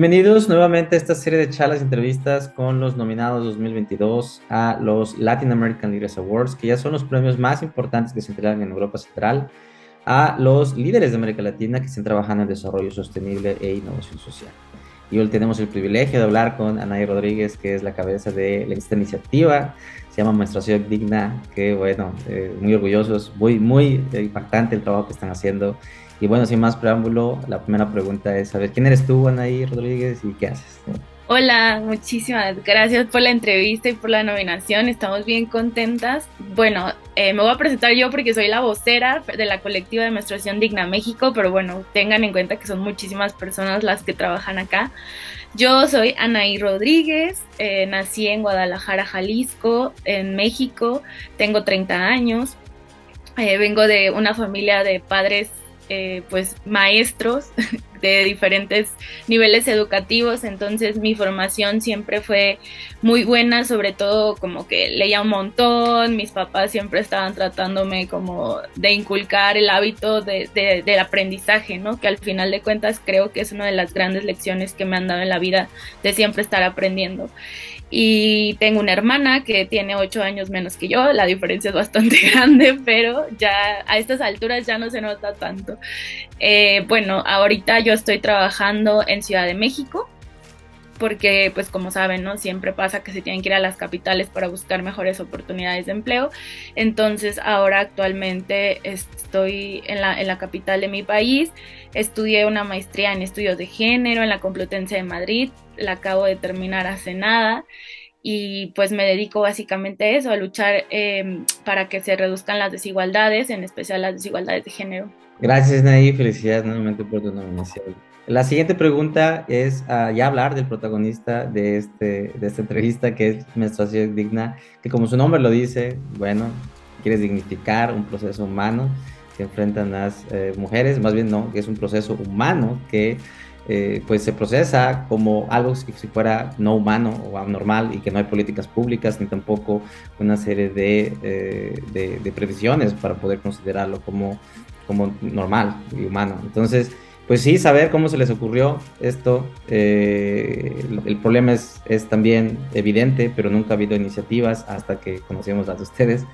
Bienvenidos nuevamente a esta serie de charlas y entrevistas con los nominados 2022 a los Latin American Leaders Awards, que ya son los premios más importantes que se entregan en Europa Central a los líderes de América Latina que están trabajando en desarrollo sostenible e innovación social. Y hoy tenemos el privilegio de hablar con Anaí Rodríguez, que es la cabeza de esta iniciativa, se llama Menstruación Digna, que bueno, eh, muy orgullosos, muy, muy impactante el trabajo que están haciendo y bueno, sin más preámbulo, la primera pregunta es saber quién eres tú, Anaí Rodríguez, y qué haces. Hola, muchísimas gracias por la entrevista y por la nominación. Estamos bien contentas. Bueno, eh, me voy a presentar yo porque soy la vocera de la colectiva de menstruación digna México, pero bueno, tengan en cuenta que son muchísimas personas las que trabajan acá. Yo soy Anaí Rodríguez, eh, nací en Guadalajara, Jalisco, en México, tengo 30 años, eh, vengo de una familia de padres eh, pues maestros de diferentes niveles educativos, entonces mi formación siempre fue muy buena, sobre todo como que leía un montón, mis papás siempre estaban tratándome como de inculcar el hábito de, del aprendizaje, ¿no? Que al final de cuentas creo que es una de las grandes lecciones que me han dado en la vida de siempre estar aprendiendo y tengo una hermana que tiene ocho años menos que yo, la diferencia es bastante grande, pero ya a estas alturas ya no se nota tanto. Eh, bueno, ahorita yo estoy trabajando en Ciudad de México, porque pues como saben, ¿no? Siempre pasa que se tienen que ir a las capitales para buscar mejores oportunidades de empleo. Entonces ahora actualmente estoy en la, en la capital de mi país, estudié una maestría en estudios de género en la Complutense de Madrid, la acabo de terminar hace nada y pues me dedico básicamente a eso, a luchar em, para que se reduzcan las desigualdades, en especial las desigualdades de género. Gracias, Nay, felicidades nuevamente por tu nominación. La siguiente pregunta es uh, ya hablar del protagonista de, este, de esta entrevista, que es Menstruación Digna, que como su nombre lo dice, bueno, quiere dignificar un proceso humano que enfrentan las eh, mujeres, más bien no, que es un proceso humano que eh, pues se procesa como algo que si fuera no humano o anormal y que no hay políticas públicas ni tampoco una serie de, eh, de, de previsiones para poder considerarlo como, como normal y humano. Entonces, pues sí, saber cómo se les ocurrió esto. Eh, el, problema es, es, también evidente, pero nunca ha habido iniciativas hasta que conocimos las de ustedes.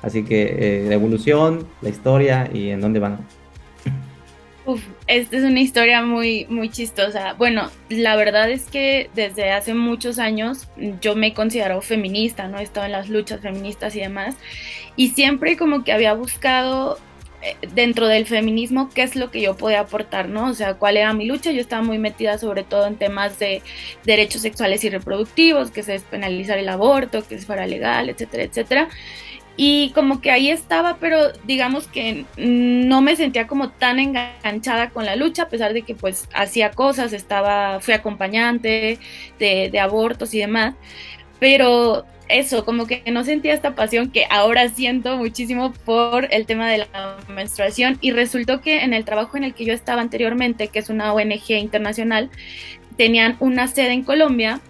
Así que eh, la evolución, la historia y en dónde van. Uf, esta es una historia muy, muy chistosa. Bueno, la verdad es que desde hace muchos años yo me considero feminista, ¿no? He estado en las luchas feministas y demás. Y siempre como que había buscado dentro del feminismo qué es lo que yo podía aportar, ¿no? O sea, cuál era mi lucha. Yo estaba muy metida sobre todo en temas de derechos sexuales y reproductivos, que se despenalizar el aborto, que fuera legal, etcétera, etcétera. Y como que ahí estaba, pero digamos que no me sentía como tan enganchada con la lucha, a pesar de que pues hacía cosas, estaba, fui acompañante de, de abortos y demás. Pero eso, como que no sentía esta pasión que ahora siento muchísimo por el tema de la menstruación y resultó que en el trabajo en el que yo estaba anteriormente, que es una ONG internacional, tenían una sede en Colombia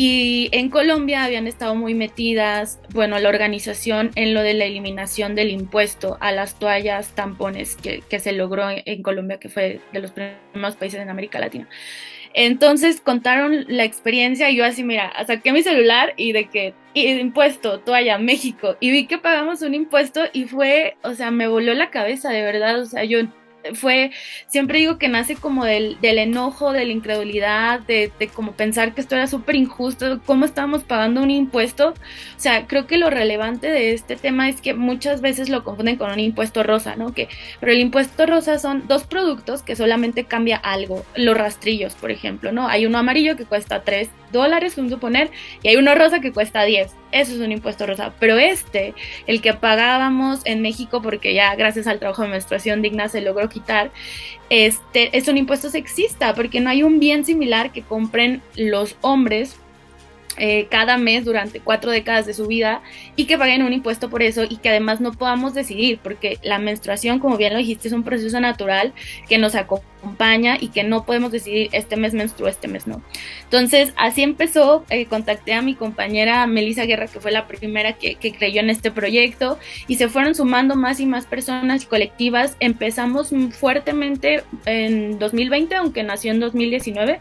y en Colombia habían estado muy metidas, bueno, la organización en lo de la eliminación del impuesto a las toallas tampones que, que se logró en Colombia, que fue de los primeros países en América Latina. Entonces contaron la experiencia y yo así, mira, saqué mi celular y de que impuesto, toalla, México, y vi que pagamos un impuesto y fue, o sea, me voló la cabeza, de verdad, o sea, yo fue, siempre digo que nace como del, del enojo, de la incredulidad, de, como pensar que esto era súper injusto, cómo estábamos pagando un impuesto. O sea, creo que lo relevante de este tema es que muchas veces lo confunden con un impuesto rosa, ¿no? Que, pero el impuesto rosa son dos productos que solamente cambia algo, los rastrillos, por ejemplo, ¿no? Hay uno amarillo que cuesta 3 dólares, a suponer, y hay uno rosa que cuesta 10. Eso es un impuesto rosa. Pero este, el que pagábamos en México, porque ya gracias al trabajo de menstruación digna se logró quitar, este, es un impuesto sexista, porque no hay un bien similar que compren los hombres eh, cada mes durante cuatro décadas de su vida y que paguen un impuesto por eso y que además no podamos decidir, porque la menstruación, como bien lo dijiste, es un proceso natural que nos acompaña acompaña y que no podemos decidir este mes menstruo, este mes no. Entonces, así empezó, eh, contacté a mi compañera Melissa Guerra, que fue la primera que, creyó en este proyecto, y se fueron sumando más y más personas y colectivas. Empezamos fuertemente en 2020, aunque nació en 2019,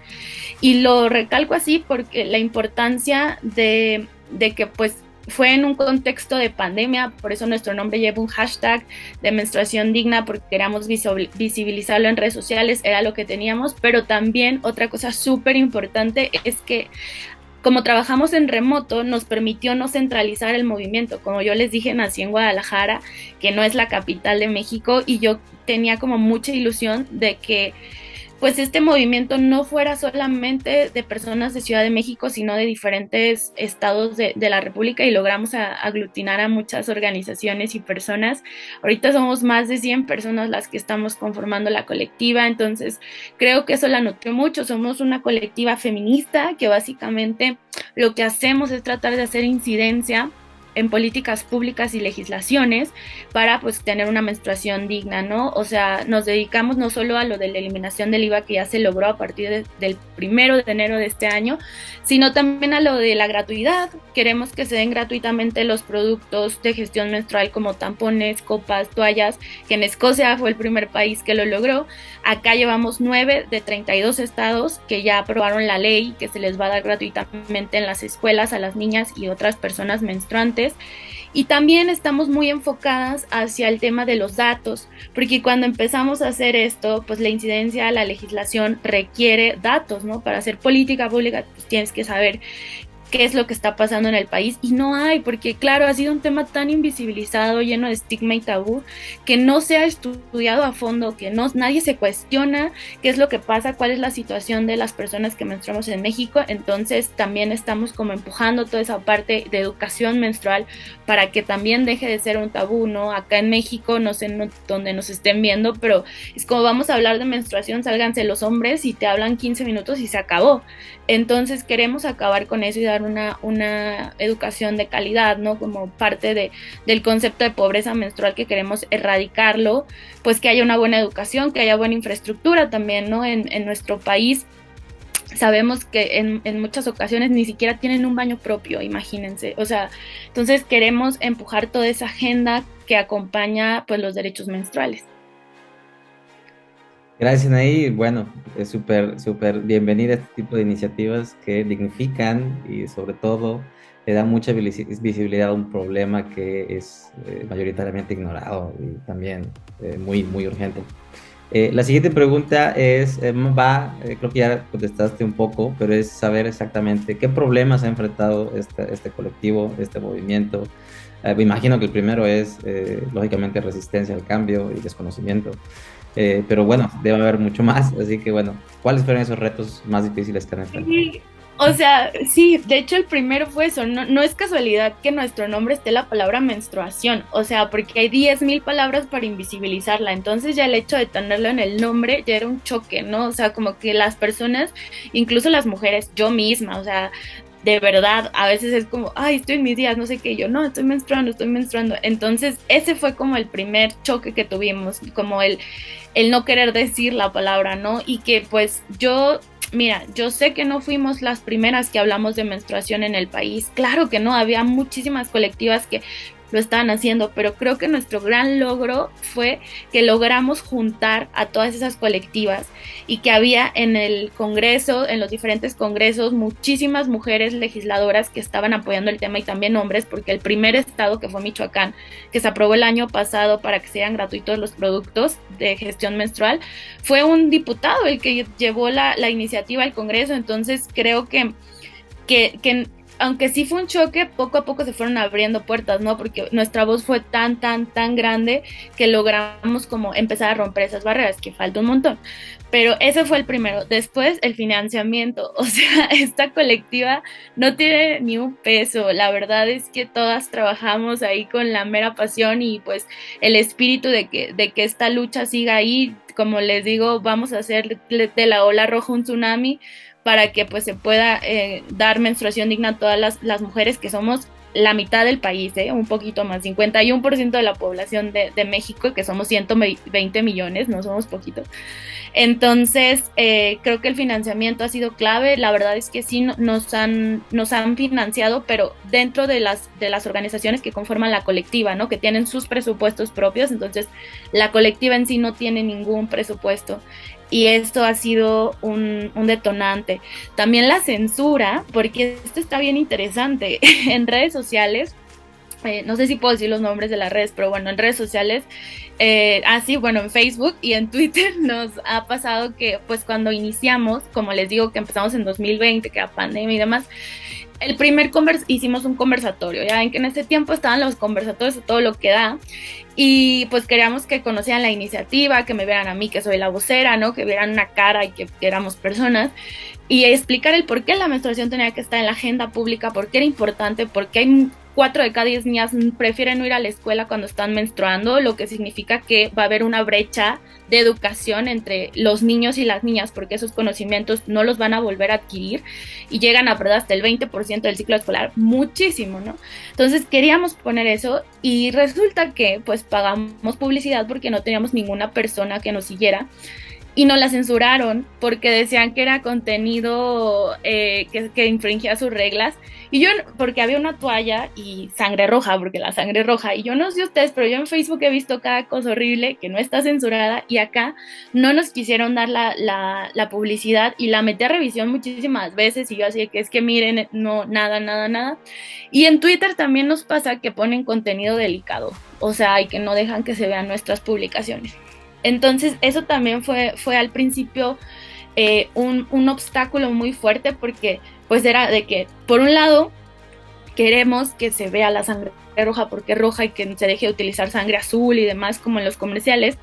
y lo recalco así porque la importancia de que pues fue en un contexto de pandemia, por eso nuestro nombre lleva un hashtag de menstruación digna, porque queríamos visibilizarlo en redes sociales, era lo que teníamos, pero también otra cosa súper importante es que como trabajamos en remoto, nos permitió no centralizar el movimiento. Como yo les dije, nací en Guadalajara, que no es la capital de México, y yo tenía como mucha ilusión de que pues este movimiento no fuera solamente de personas de Ciudad de México, sino de diferentes estados de, la República y logramos aglutinar a muchas organizaciones y personas. Ahorita somos más de 100 personas las que estamos conformando la colectiva, entonces creo que eso la nutrió mucho. Somos una colectiva feminista que básicamente lo que hacemos es tratar de hacer incidencia en políticas públicas y legislaciones para pues tener una menstruación digna, ¿no? O sea, nos dedicamos no solo a lo de la eliminación del IVA que ya se logró a partir del primero de enero de este año, sino también a lo de la gratuidad. Queremos que se den gratuitamente los productos de gestión menstrual como tampones, copas, toallas, que en Escocia fue el primer país que lo logró. Acá llevamos nueve de 32 estados que ya aprobaron la ley que se les va a dar gratuitamente en las escuelas a las niñas y otras personas menstruantes y también estamos muy enfocadas hacia el tema de los datos, porque cuando empezamos a hacer esto, pues la incidencia, la legislación requiere datos, ¿no? Para hacer política pública, pues tienes que saber qué es lo que está pasando en el país y no hay, porque claro, ha sido un tema tan invisibilizado, lleno de estigma y tabú, que no se ha estudiado a fondo, que no, nadie se cuestiona qué es lo que pasa, cuál es la situación de las personas que menstruamos en México, entonces también estamos como empujando toda esa parte de educación menstrual para que también deje de ser un tabú, ¿no? Acá en México, no sé dónde nos estén viendo, pero es como vamos a hablar de menstruación, sálganse los hombres y te hablan 15 minutos y se acabó. Entonces queremos acabar con eso y dar una, una educación de calidad, ¿no? Como parte de, del concepto de pobreza menstrual que queremos erradicarlo, pues que haya una buena educación, que haya buena infraestructura también, ¿no? En, en nuestro país sabemos que en, en, muchas ocasiones ni siquiera tienen un baño propio, imagínense. O sea, entonces queremos empujar toda esa agenda que acompaña pues los derechos menstruales. Gracias, Anaí. Bueno, es súper, súper bienvenida este tipo de iniciativas que dignifican y sobre todo le dan mucha visibilidad a un problema que es eh, mayoritariamente ignorado y también eh, muy, muy urgente. Eh, la siguiente pregunta es, va, creo que ya contestaste un poco, pero es saber exactamente qué problemas ha enfrentado este, este colectivo, este movimiento. me imagino que el primero es, lógicamente, resistencia al cambio y desconocimiento. Eh, pero bueno, debe haber mucho más, así que bueno, ¿cuáles fueron esos retos más difíciles que han enfrentado? o sea, sí, de hecho el primero fue eso, no, no, es casualidad que nuestro nombre esté la palabra menstruación, o sea, porque hay 10.000 palabras para invisibilizarla, entonces ya el hecho de tenerlo en el nombre ya era un choque, ¿no? O sea, como que las personas, incluso las mujeres, yo misma, o sea, de verdad, a veces es como, ay, estoy en mis días, no sé qué, yo no, estoy menstruando, estoy menstruando. Entonces, ese fue como el primer choque que tuvimos, como el, el no querer decir la palabra, ¿no? Y que pues yo Mira, yo sé que no fuimos las primeras que hablamos de menstruación en el país. Claro que no, había muchísimas colectivas que lo estaban haciendo, pero creo que nuestro gran logro fue que logramos juntar a todas esas colectivas y que había en el Congreso, en los diferentes congresos, muchísimas mujeres legisladoras que estaban apoyando el tema y también hombres, porque el primer estado que fue Michoacán, que se aprobó el año pasado para que sean gratuitos los productos de gestión menstrual, fue un diputado el que llevó la, iniciativa al Congreso, entonces creo que, que, aunque sí fue un choque, poco a poco se fueron abriendo puertas, ¿no? Porque nuestra voz fue tan, tan, tan grande que logramos como empezar a romper esas barreras, que falta un montón. Pero ese fue el primero. Después, el financiamiento. O sea, esta colectiva no tiene ni un peso. La verdad es que todas trabajamos ahí con la mera pasión y pues el espíritu de que, de que esta lucha siga ahí. Como les digo, vamos a hacer de la ola roja un tsunami para que pues se pueda eh, dar menstruación digna a todas las, mujeres que somos la mitad del país, ¿eh? un poquito más, 51% de la población de, México, que somos 120 millones, no somos poquito. Entonces, eh, creo que el financiamiento ha sido clave. La verdad es que sí nos han, nos han financiado, pero dentro de las, de las organizaciones que conforman la colectiva, ¿no? Que tienen sus presupuestos propios. Entonces, la colectiva en sí no tiene ningún presupuesto y esto ha sido un, detonante. También la censura, porque esto está bien interesante. en redes sociales, eh, no sé si puedo decir los nombres de las redes, pero bueno, en redes sociales, eh, así, bueno, en Facebook y en Twitter nos ha pasado que pues cuando iniciamos, como les digo que empezamos en 2020, que era pandemia y demás, el primer convers hicimos un conversatorio, ya ven que en ese tiempo estaban los conversatorios todo lo que da y pues queríamos que conocieran la iniciativa, que me vieran a mí que soy la vocera, ¿no? Que vieran una cara y que, que éramos personas y explicar el por qué la menstruación tenía que estar en la agenda pública, por qué era importante, por qué hay cuatro de cada diez niñas prefieren no ir a la escuela cuando están menstruando, lo que significa que va a haber una brecha de educación entre los niños y las niñas, porque esos conocimientos no los van a volver a adquirir y llegan a perder hasta el 20% del ciclo escolar, muchísimo, ¿no? Entonces queríamos poner eso y resulta que pues pagamos publicidad porque no teníamos ninguna persona que nos siguiera y no la censuraron porque decían que era contenido eh, que, infringía sus reglas. Y yo, porque había una toalla y sangre roja, porque la sangre roja, y yo no sé ustedes, pero yo en Facebook he visto cada cosa horrible que no está censurada y acá no nos quisieron dar la, la, la publicidad y la metí a revisión muchísimas veces y yo así que es que miren, no, nada, nada, nada. Y en Twitter también nos pasa que ponen contenido delicado, o sea, y que no dejan que se vean nuestras publicaciones. Entonces eso también fue, fue al principio eh, un, un, obstáculo muy fuerte porque pues era de que por un lado queremos que se vea la sangre roja porque es roja y que se deje de utilizar sangre azul y demás como en los comerciales.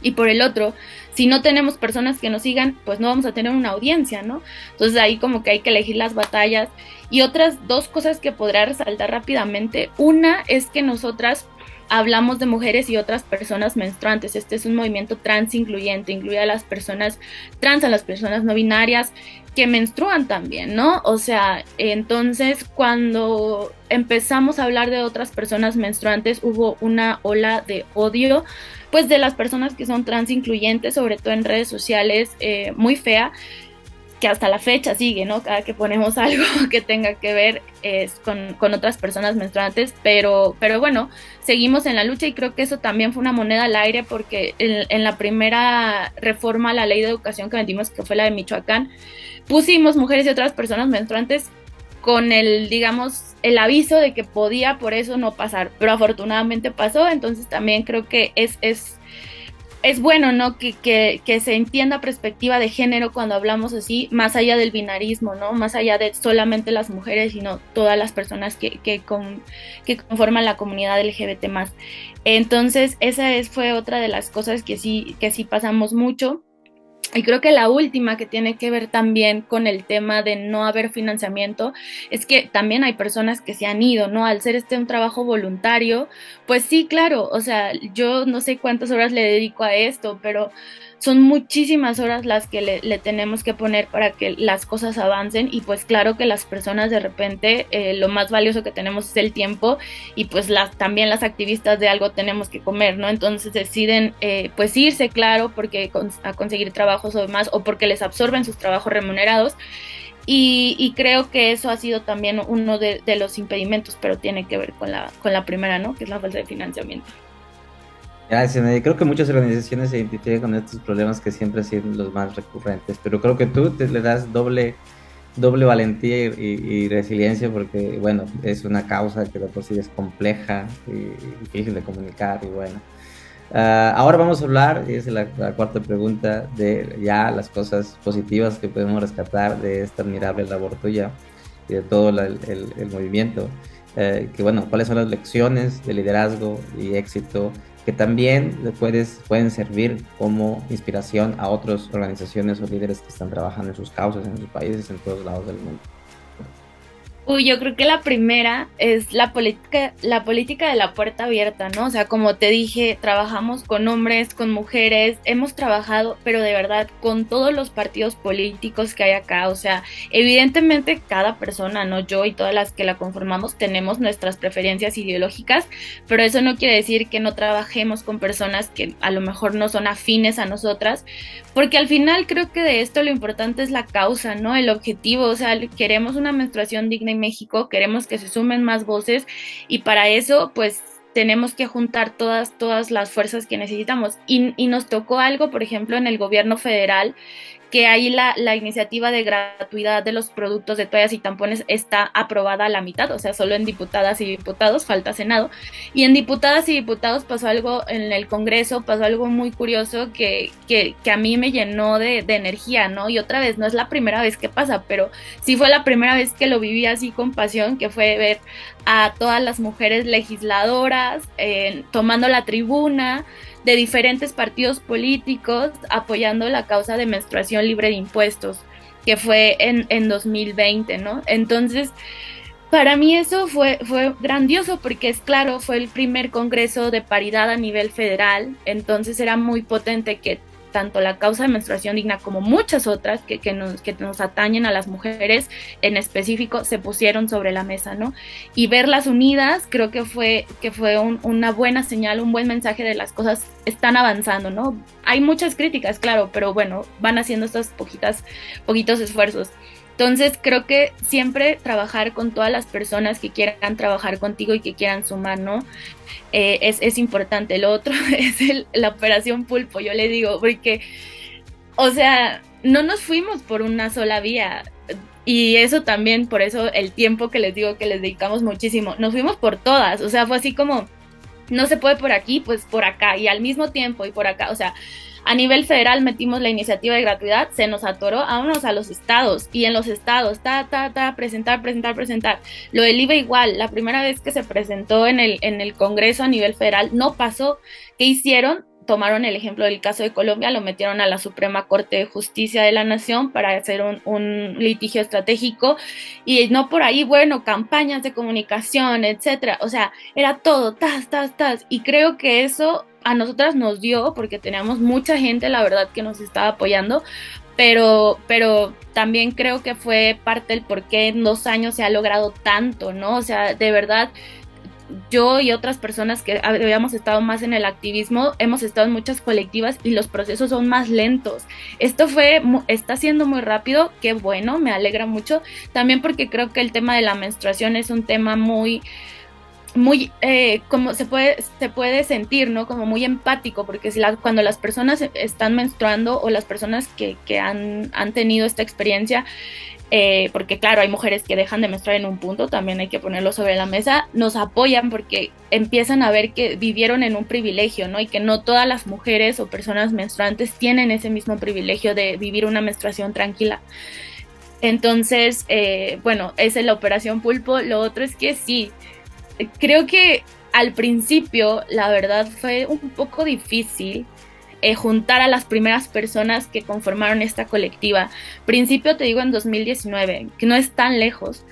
Y por el otro, si no tenemos personas que nos sigan, pues no vamos a tener una audiencia, ¿no? Entonces ahí como que hay que elegir las batallas. Y otras dos cosas que podrá resaltar rápidamente. Una es que nosotras hablamos de mujeres y otras personas menstruantes. Este es un movimiento trans incluyente, incluye a las personas trans, a las personas no binarias que menstruan también, ¿no? O sea, entonces cuando empezamos a hablar de otras personas menstruantes hubo una ola de odio, pues de las personas que son trans incluyentes, sobre todo en redes sociales, eh, muy fea que hasta la fecha sigue, ¿no? Cada que ponemos algo que tenga que ver con, con, otras personas menstruantes, pero, pero bueno, seguimos en la lucha y creo que eso también fue una moneda al aire porque en, en la primera reforma a la ley de educación que metimos, que fue la de Michoacán, pusimos mujeres y otras personas menstruantes con el, digamos, el aviso de que podía por eso no pasar, pero afortunadamente pasó, entonces también creo que es, es es bueno, ¿no? Que, que, que, se entienda perspectiva de género cuando hablamos así, más allá del binarismo, ¿no? Más allá de solamente las mujeres, sino todas las personas que, que, con, que conforman la comunidad LGBT más. Entonces, esa es, fue otra de las cosas que sí, que sí pasamos mucho. Y creo que la última que tiene que ver también con el tema de no haber financiamiento es que también hay personas que se han ido, ¿no? Al ser este un trabajo voluntario, pues sí, claro, o sea, yo no sé cuántas horas le dedico a esto, pero son muchísimas horas las que le, tenemos que poner para que las cosas avancen y pues claro que las personas de repente eh, lo más valioso que tenemos es el tiempo y pues las, también las activistas de algo tenemos que comer, ¿no? Entonces deciden eh, pues irse, claro, porque a conseguir trabajos o demás o porque les absorben sus trabajos remunerados. Y, creo que eso ha sido también uno de, de, los impedimentos, pero tiene que ver con la, con la primera, ¿no? Que es la falta de financiamiento. Gracias. Creo que muchas organizaciones se identifican con estos problemas que siempre han los más recurrentes, pero creo que tú te le das doble, doble valentía y, resiliencia porque, bueno, es una causa que de por sí es compleja y difícil de comunicar y bueno. Uh, ahora vamos a hablar, y es la, cuarta pregunta, de ya las cosas positivas que podemos rescatar de esta admirable labor tuya y de todo la, el, el, movimiento. Uh, que bueno, cuáles son las lecciones de liderazgo y éxito que también puedes, pueden servir como inspiración a otras organizaciones o líderes que están trabajando en sus causas, en sus países, en todos lados del mundo. Uy, yo creo que la primera es la política, la política de la puerta abierta, ¿no? O sea, como te dije, trabajamos con hombres, con mujeres, hemos trabajado, pero de verdad, con todos los partidos políticos que hay acá. O sea, evidentemente cada persona, ¿no? Yo y todas las que la conformamos tenemos nuestras preferencias ideológicas, pero eso no quiere decir que no trabajemos con personas que a lo mejor no son afines a nosotras, porque al final creo que de esto lo importante es la causa, ¿no? El objetivo, o sea, queremos una menstruación digna y México, queremos que se sumen más voces y para eso pues tenemos que juntar todas, todas las fuerzas que necesitamos. Y, y nos tocó algo, por ejemplo, en el gobierno federal que ahí la, la, iniciativa de gratuidad de los productos de toallas y tampones está aprobada a la mitad, o sea, solo en diputadas y diputados, falta Senado. Y en diputadas y diputados pasó algo en el Congreso, pasó algo muy curioso que, que, que a mí me llenó de, de, energía, ¿no? Y otra vez, no es la primera vez que pasa, pero sí fue la primera vez que lo viví así con pasión, que fue ver a todas las mujeres legisladoras eh, tomando la tribuna, de diferentes partidos políticos apoyando la causa de menstruación libre de impuestos, que fue en, en 2020, ¿no? Entonces, para mí eso fue, fue grandioso porque es claro, fue el primer congreso de paridad a nivel federal, entonces era muy potente que tanto la causa de menstruación digna como muchas otras que, que, nos, que nos atañen a las mujeres en específico se pusieron sobre la mesa, ¿no? Y verlas unidas creo que fue, que fue un, una buena señal, un buen mensaje de las cosas están avanzando, ¿no? Hay muchas críticas, claro, pero bueno, van haciendo estos poquitas, poquitos esfuerzos. Entonces creo que siempre trabajar con todas las personas que quieran trabajar contigo y que quieran sumar, ¿no? Eh, es, es, importante. Lo otro es el, la operación pulpo, yo le digo, porque, o sea, no nos fuimos por una sola vía. Y eso también, por eso el tiempo que les digo que les dedicamos muchísimo, nos fuimos por todas, o sea, fue así como, no se puede por aquí, pues por acá, y al mismo tiempo y por acá, o sea, a nivel federal metimos la iniciativa de gratuidad, se nos atoró, vámonos a los estados y en los estados, ta, ta, ta, presentar, presentar, presentar. Lo del IVA igual, la primera vez que se presentó en el, en el Congreso a nivel federal no pasó. ¿Qué hicieron? tomaron el ejemplo del caso de Colombia, lo metieron a la Suprema Corte de Justicia de la Nación para hacer un, un, litigio estratégico y no por ahí, bueno, campañas de comunicación, etcétera. O sea, era todo, tas, tas, tas. Y creo que eso a nosotras nos dio, porque teníamos mucha gente, la verdad, que nos estaba apoyando, pero, pero también creo que fue parte del por qué en dos años se ha logrado tanto, ¿no? O sea, de verdad, yo y otras personas que habíamos estado más en el activismo, hemos estado en muchas colectivas y los procesos son más lentos. Esto fue, está siendo muy rápido, qué bueno, me alegra mucho, también porque creo que el tema de la menstruación es un tema muy muy, eh, como se puede, se puede sentir, ¿no? Como muy empático, porque si la, cuando las personas están menstruando o las personas que, que han, han, tenido esta experiencia, eh, porque claro, hay mujeres que dejan de menstruar en un punto, también hay que ponerlo sobre la mesa, nos apoyan porque empiezan a ver que vivieron en un privilegio, ¿no? Y que no todas las mujeres o personas menstruantes tienen ese mismo privilegio de vivir una menstruación tranquila. Entonces, eh, bueno, es la operación pulpo. Lo otro es que sí, creo que al principio, la verdad, fue un poco difícil eh, juntar a las primeras personas que conformaron esta colectiva. Principio, te digo, en 2019, que no es tan lejos,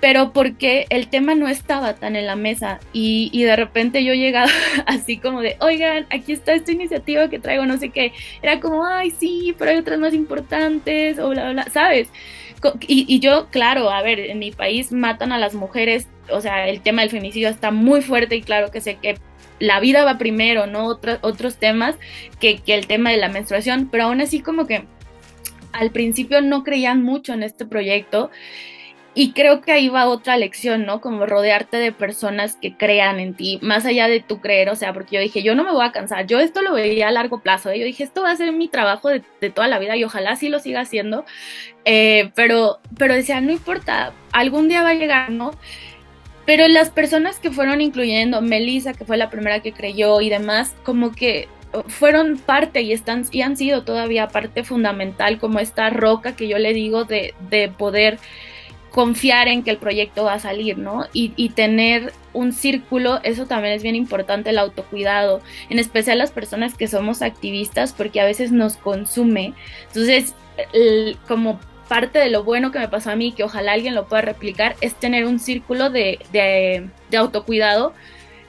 pero porque el tema no estaba tan en la mesa y, y de repente yo llegaba así como de, oigan, aquí está esta iniciativa que traigo, no sé qué. Era como, ay, sí, pero hay otras más importantes, o bla, bla, ¿sabes? Y, y, yo, claro, a ver, en mi país matan a las mujeres, o sea, el tema del femicidio está muy fuerte y claro que sé que la vida va primero, ¿no? Otro, otros temas que, que el tema de la menstruación, pero aún así como que al principio no creían mucho en este proyecto y creo que ahí va otra lección, ¿no? Como rodearte de personas que crean en ti, más allá de tu creer, o sea, porque yo dije, yo no me voy a cansar, yo esto lo veía a largo plazo, ¿eh? yo dije, esto va a ser mi trabajo de, toda la vida y ojalá sí lo siga haciendo, eh, pero, pero decía, no importa, algún día va a llegar, ¿no? Pero las personas que fueron incluyendo, Melissa, que fue la primera que creyó y demás, como que fueron parte y están y han sido todavía parte fundamental como esta roca que yo le digo de, de poder confiar en que el proyecto va a salir, ¿no? Y, tener un círculo, eso también es bien importante, el autocuidado, en especial las personas que somos activistas, porque a veces nos consume. Entonces, como parte de lo bueno que me pasó a mí, que ojalá alguien lo pueda replicar, es tener un círculo de, de, de autocuidado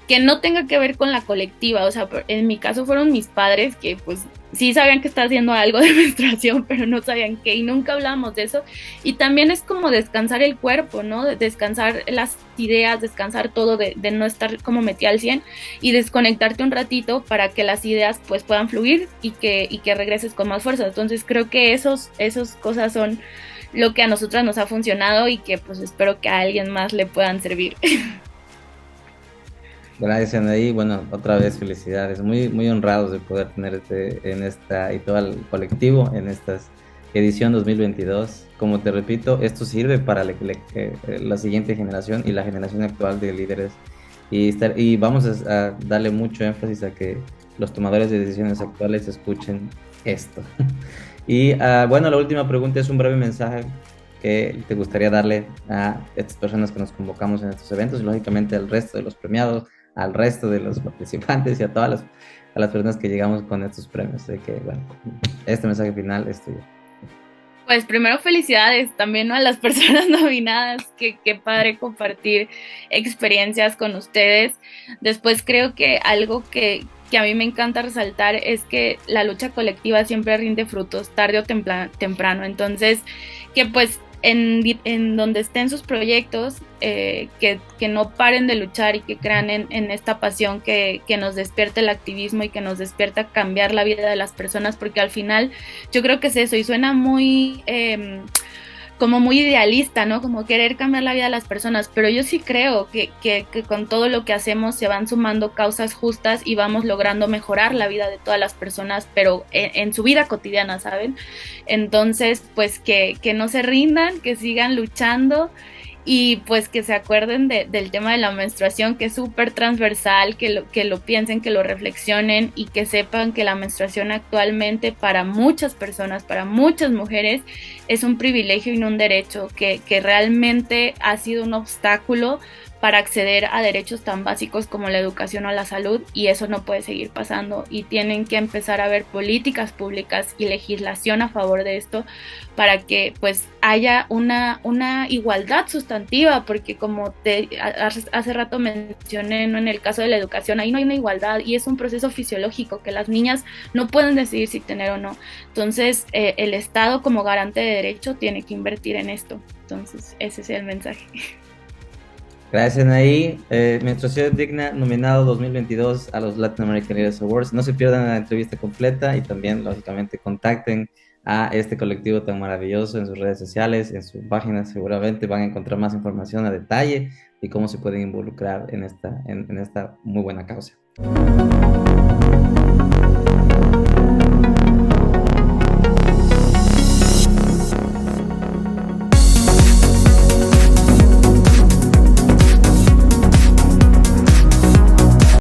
que no tenga que ver con la colectiva. O sea, en mi caso fueron mis padres que pues sí sabían que estaba haciendo algo de menstruación, pero no sabían qué y nunca hablábamos de eso. Y también es como descansar el cuerpo, ¿no? Descansar las ideas, descansar todo, de, no estar como metida al 100 y desconectarte un ratito para que las ideas pues puedan fluir y que, y que regreses con más fuerza. Entonces creo que esos, esas cosas son lo que a nosotras nos ha funcionado y que pues espero que a alguien más le puedan servir. Gracias, Anaí. Bueno, otra vez felicidades. Muy, muy honrados de poder tenerte en esta y todo el colectivo en esta edición 2022. Como te repito, esto sirve para la siguiente generación y la generación actual de líderes. Y, estar, y vamos a, darle mucho énfasis a que los tomadores de decisiones actuales escuchen esto. y uh, bueno, la última pregunta es un breve mensaje que te gustaría darle a estas personas que nos convocamos en estos eventos y lógicamente al resto de los premiados, al resto de los participantes y a todas las, a las personas que llegamos con estos premios. Así que, bueno, este mensaje final es tuyo. Pues primero felicidades también a las personas nominadas, que qué padre compartir experiencias con ustedes. Después creo que algo que, que a mí me encanta resaltar es que la lucha colectiva siempre rinde frutos tarde o temprano. Entonces, que pues en, donde estén sus proyectos, eh, que, que, no paren de luchar y que crean en, en esta pasión que, que, nos despierte el activismo y que nos despierta cambiar la vida de las personas, porque al final yo creo que es eso y suena muy... Eh, como muy idealista, ¿no? Como querer cambiar la vida de las personas, pero yo sí creo que, que, con todo lo que hacemos se van sumando causas justas y vamos logrando mejorar la vida de todas las personas, pero en, su vida cotidiana, ¿saben? Entonces, pues que, que no se rindan, que sigan luchando y pues que se acuerden de, del tema de la menstruación que es súper transversal, que lo, que lo piensen, que lo reflexionen y que sepan que la menstruación actualmente para muchas personas, para muchas mujeres, es un privilegio y no un derecho, que, que realmente ha sido un obstáculo para acceder a derechos tan básicos como la educación o la salud y eso no puede seguir pasando. Y tienen que empezar a ver políticas públicas y legislación a favor de esto para que pues haya una, una igualdad sustantiva porque como te hace rato mencioné en el caso de la educación ahí no hay una igualdad y es un proceso fisiológico que las niñas no pueden decidir si tener o no. Entonces eh, el Estado como garante de derecho tiene que invertir en esto. Entonces ese es el mensaje Gracias, Anaí. Eh, Menstruación Digna, nominado 2022 a los Latin American Leaders Awards. No se pierdan la entrevista completa y también, lógicamente, contacten a este colectivo tan maravilloso en sus redes sociales, en su página. Seguramente van a encontrar más información a detalle y cómo se pueden involucrar en esta, en, en esta muy buena causa.